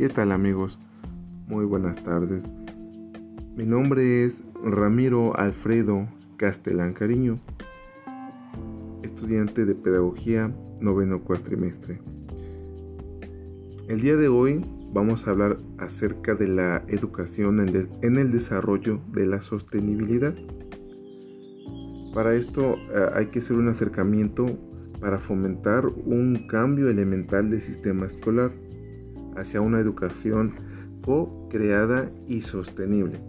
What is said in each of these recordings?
¿Qué tal amigos? Muy buenas tardes. Mi nombre es Ramiro Alfredo Castellán Cariño, estudiante de Pedagogía noveno cuatrimestre. El día de hoy vamos a hablar acerca de la educación en el desarrollo de la sostenibilidad. Para esto eh, hay que hacer un acercamiento para fomentar un cambio elemental del sistema escolar hacia una educación co-creada y sostenible,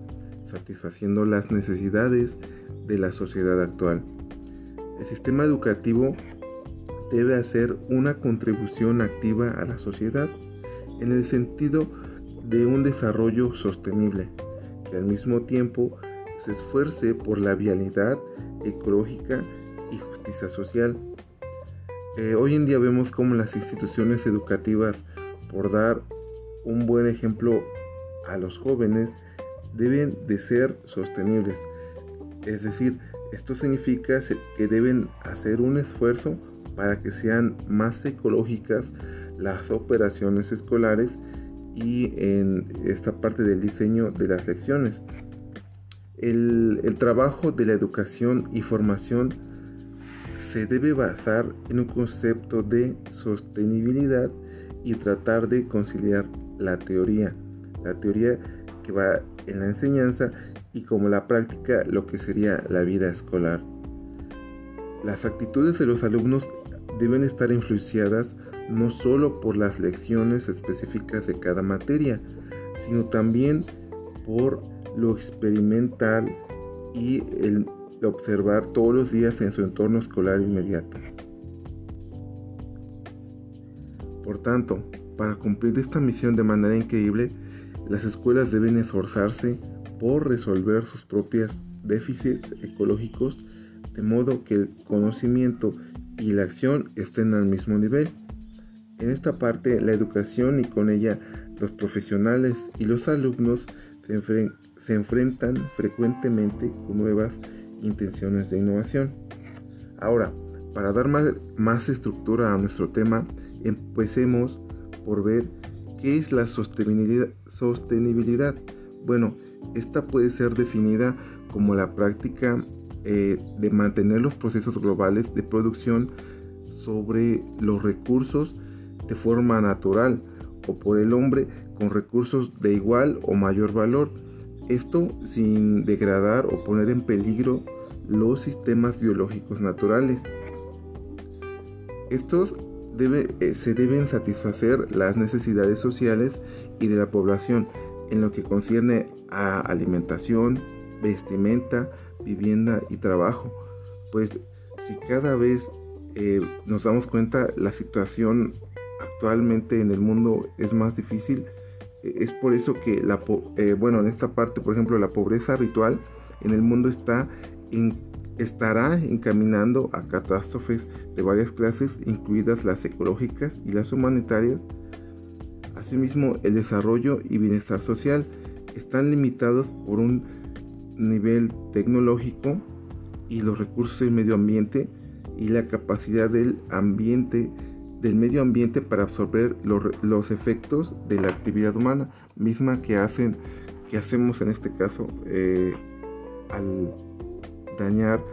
satisfaciendo las necesidades de la sociedad actual. El sistema educativo debe hacer una contribución activa a la sociedad en el sentido de un desarrollo sostenible, que al mismo tiempo se esfuerce por la vialidad ecológica y justicia social. Eh, hoy en día vemos cómo las instituciones educativas por dar un buen ejemplo a los jóvenes, deben de ser sostenibles. Es decir, esto significa que deben hacer un esfuerzo para que sean más ecológicas las operaciones escolares y en esta parte del diseño de las lecciones. El, el, trabajo de la educación y formación se debe basar en un concepto de sostenibilidad y tratar de conciliar la teoría, la teoría que va en la enseñanza y como la práctica lo que sería la vida escolar. Las actitudes de los alumnos deben estar influenciadas no solo por las lecciones específicas de cada materia, sino también por lo experimental y el observar todos los días en su entorno escolar inmediato. Por tanto, para cumplir esta misión de manera increíble, las escuelas deben esforzarse por resolver sus propios déficits ecológicos de modo que el conocimiento y la acción estén al mismo nivel. En esta parte, la educación y con ella los profesionales y los alumnos se, enfrentan frecuentemente con nuevas intenciones de innovación. Ahora, para dar más estructura a nuestro tema, Empecemos por ver qué es la sostenibilidad. Bueno, esta puede ser definida como la práctica eh, de mantener los procesos globales de producción sobre los recursos de forma natural o por el hombre con recursos de igual o mayor valor. Esto sin degradar o poner en peligro los sistemas biológicos naturales. Estos eh, se deben satisfacer las necesidades sociales y de la población en lo que concierne a alimentación, vestimenta, vivienda y trabajo. Pues si cada vez eh, nos damos cuenta la situación actualmente en el mundo es más difícil, eh, es por eso que la, bueno, en esta parte, por ejemplo, la pobreza habitual en el mundo está en estará encaminando a catástrofes de varias clases, incluidas las ecológicas y las humanitarias. Asimismo, el desarrollo y bienestar social están limitados por un nivel tecnológico y los recursos del medio ambiente y la capacidad del ambiente del medio ambiente para absorber los, efectos de la actividad humana misma que hacen que hacemos en este caso eh, al dañar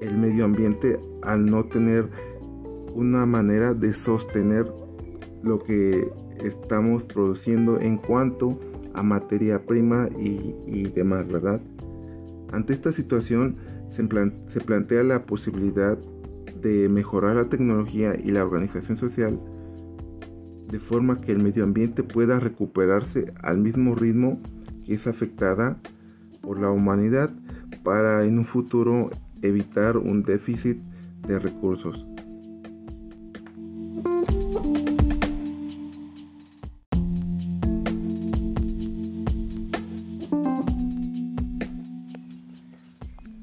el medio ambiente al no tener una manera de sostener lo que estamos produciendo en cuanto a materia prima y, demás, ¿verdad? Ante esta situación se, se plantea la posibilidad de mejorar la tecnología y la organización social de forma que el medio ambiente pueda recuperarse al mismo ritmo que es afectada por la humanidad para en un futuro evitar un déficit de recursos.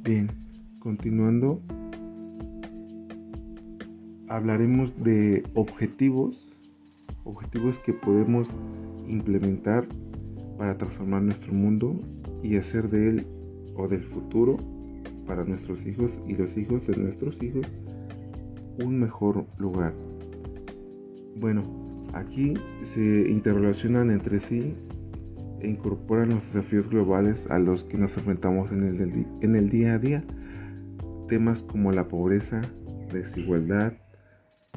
Bien, continuando, hablaremos de objetivos, objetivos que podemos implementar para transformar nuestro mundo y hacer de él o del futuro para nuestros hijos y los hijos de nuestros hijos un mejor lugar. Bueno, Aquí se interrelacionan entre sí e incorporan los desafíos globales a los que nos enfrentamos en el, en el día a día. Temas como la pobreza, desigualdad,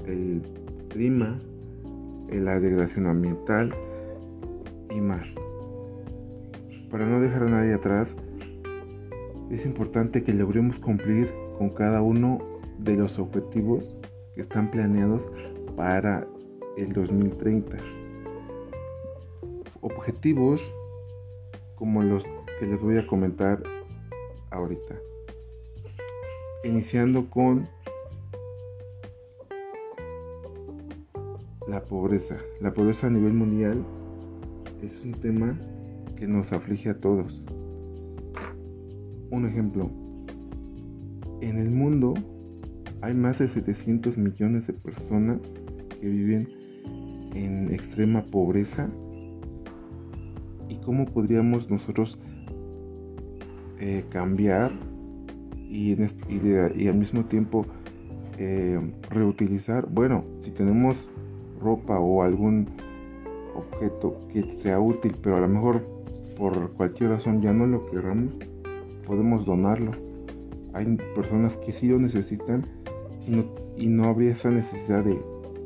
el clima, la degradación ambiental y más. Para no dejar a nadie atrás, es importante que logremos cumplir con cada uno de los objetivos que están planeados para el 2030. Objetivos como los que les voy a comentar ahorita. Iniciando con la pobreza. La pobreza a nivel mundial es un tema que nos aflige a todos. Un ejemplo, en el mundo hay más de 700 millones de personas que viven en extrema pobreza y cómo podríamos nosotros eh, cambiar y, al mismo tiempo eh, reutilizar. Bueno, si tenemos ropa o algún objeto que sea útil, pero a lo mejor por cualquier razón ya no lo queramos, podemos donarlo. Hay personas que sí lo necesitan y no, habría esa necesidad de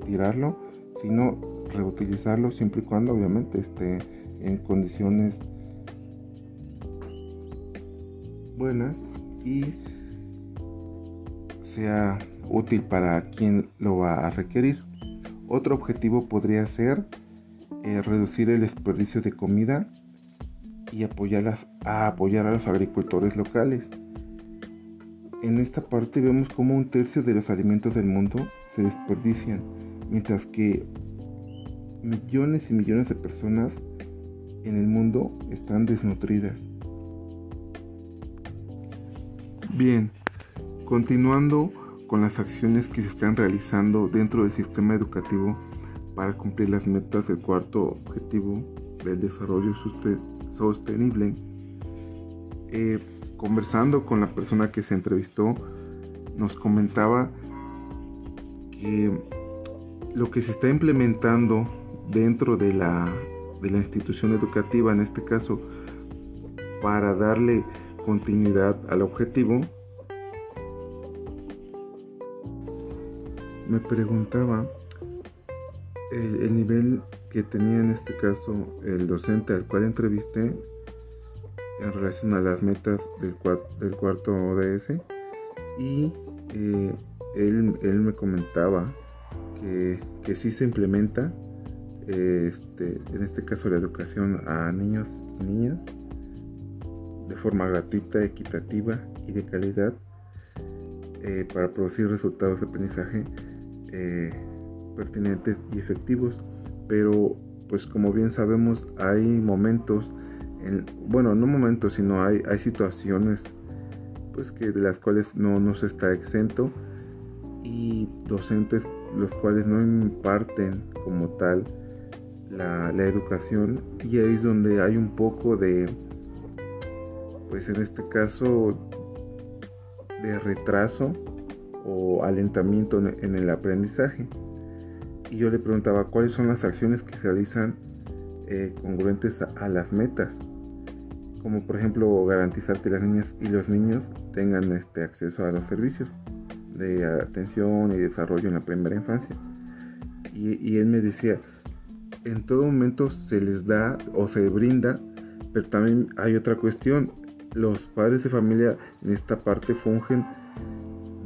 tirarlo, sino reutilizarlo siempre y cuando obviamente esté en condiciones buenas y sea útil para quien lo va a requerir. Otro objetivo podría ser eh, reducir el desperdicio de comida y apoyarlas, a apoyar a los agricultores locales. En esta parte vemos como un tercio de los alimentos del mundo se desperdician, mientras que millones y millones de personas en el mundo están desnutridas. Bien, continuando con las acciones que se están realizando dentro del sistema educativo para cumplir las metas del cuarto objetivo del desarrollo sostenible. Eh, conversando con la persona que se entrevistó, nos comentaba que lo que se está implementando dentro de la, de la institución educativa, en este caso, para darle continuidad al objetivo, me preguntaba el, nivel que tenía en este caso el docente al cual entrevisté en relación a las metas del, del cuarto ODS y eh, él, me comentaba que, que sí se implementa este, en este caso la educación a niños y niñas de forma gratuita, equitativa y de calidad eh, para producir resultados de aprendizaje eh, pertinentes y efectivos. Pero pues como bien sabemos hay momentos, en, bueno no momentos, sino hay, hay situaciones pues que de las cuales no nos está exento y docentes los cuales no imparten como tal la, la, educación y ahí es donde hay un poco de pues en este caso de retraso o alentamiento en el aprendizaje. Y yo le preguntaba cuáles son las acciones que se realizan eh, congruentes a, las metas, como por ejemplo garantizar que las niñas y los niños tengan este acceso a los servicios de atención y desarrollo en la primera infancia. Y, y él me decía, en todo momento se les da o se brinda, pero también hay otra cuestión, los padres de familia en esta parte fungen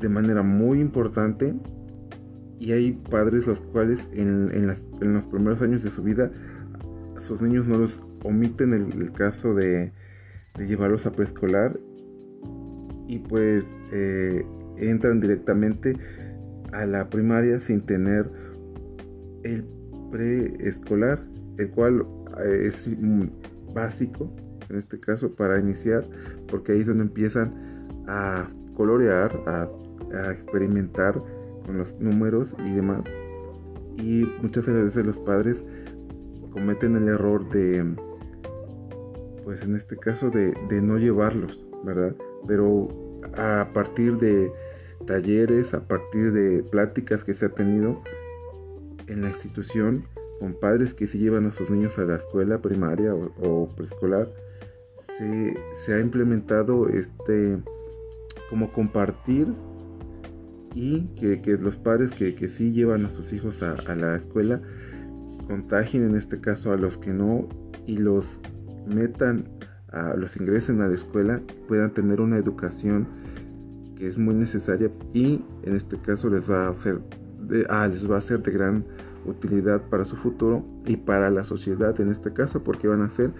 de manera muy importante y hay padres los cuales en, los primeros años de su vida sus niños no los omiten el, caso de, llevarlos a preescolar y pues eh, entran directamente a la primaria sin tener el preescolar el cual eh, es básico en este caso para iniciar porque ahí es donde empiezan a colorear a experimentar con los números y demás. Y muchas veces los padres cometen el error de, pues en este caso, de, no llevarlos, ¿verdad? Pero a partir de talleres, a partir de pláticas que se ha tenido en la institución, con padres que sí llevan a sus niños a la escuela primaria o, preescolar, se, ha implementado este como compartir y que, los padres que, que, sí llevan a sus hijos a, la escuela contagien en este caso a los que no y los metan, a, los ingresen a la escuela, puedan tener una educación que es muy necesaria y en este caso les va a hacer de, ah, les va a ser de gran utilidad para su futuro y para la sociedad en este caso porque van a ser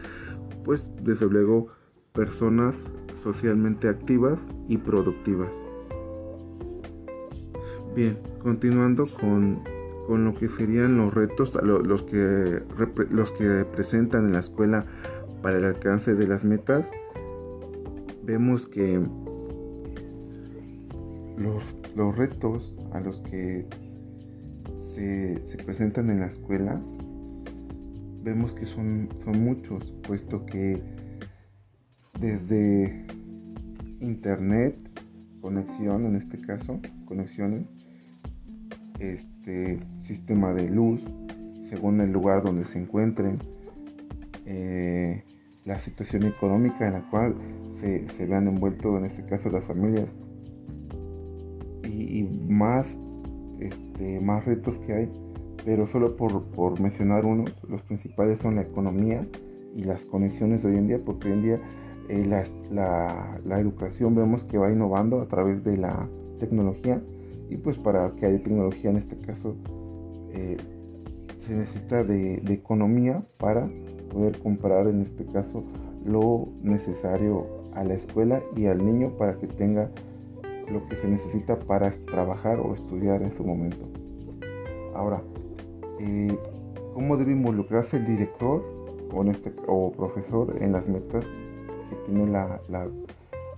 pues desde luego personas socialmente activas y productivas. Bien, continuando con, con lo que serían los retos, los que, los que presentan en la escuela para el alcance de las metas, vemos que los, los retos a los que se, se, presentan en la escuela, vemos que son, son muchos, puesto que desde internet, conexión en este caso, conexiones, este sistema de luz, según el lugar donde se encuentren, eh, la situación económica en la cual se, se vean envueltos, en este caso las familias, y, más, este, más retos que hay, pero solo por, por mencionar unos, los principales son la economía y las conexiones de hoy en día, porque hoy en día eh, la, la, la, educación vemos que va innovando a través de la tecnología. Y pues para que haya tecnología en este caso eh, se necesita de, de, economía para poder comprar en este caso lo necesario a la escuela y al niño para que tenga lo que se necesita para trabajar o estudiar en su momento. Ahora, eh, ¿cómo debe involucrarse el director o, este, o profesor en las metas que tiene la, la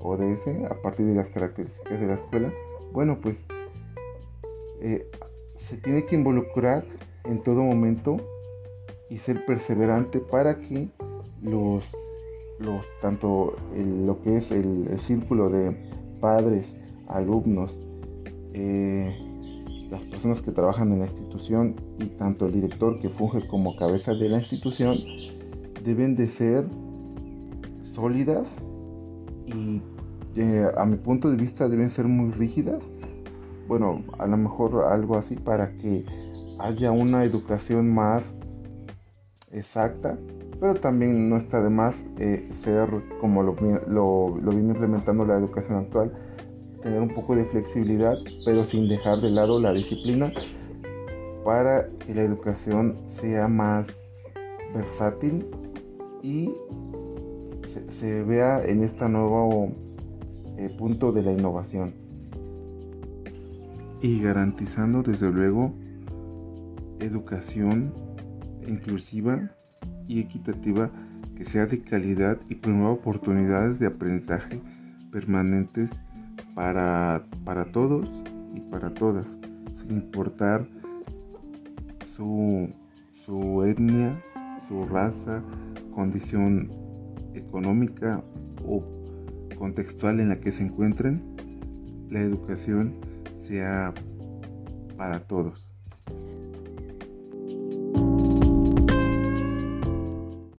ODS a partir de las características de la escuela? Bueno, pues eh, se tiene que involucrar en todo momento y ser perseverante para que los, los tanto lo que es el, círculo de padres, alumnos, eh, las personas que trabajan en la institución y tanto el director que funge como cabeza de la institución deben de ser sólidas y eh, a mi punto de vista deben ser muy rígidas. Bueno, a lo mejor algo así para que haya una educación más exacta, pero también no está de más eh, ser como lo, viene implementando la educación actual, tener un poco de flexibilidad, pero sin dejar de lado la disciplina para que la educación sea más versátil y se, vea en este nuevo eh, punto de la innovación. Y garantizando desde luego educación inclusiva y equitativa que sea de calidad y promueva oportunidades de aprendizaje permanentes para, para todos y para todas, sin importar su, su etnia, su raza, condición económica o contextual en la que se encuentren, la educación sea para todos.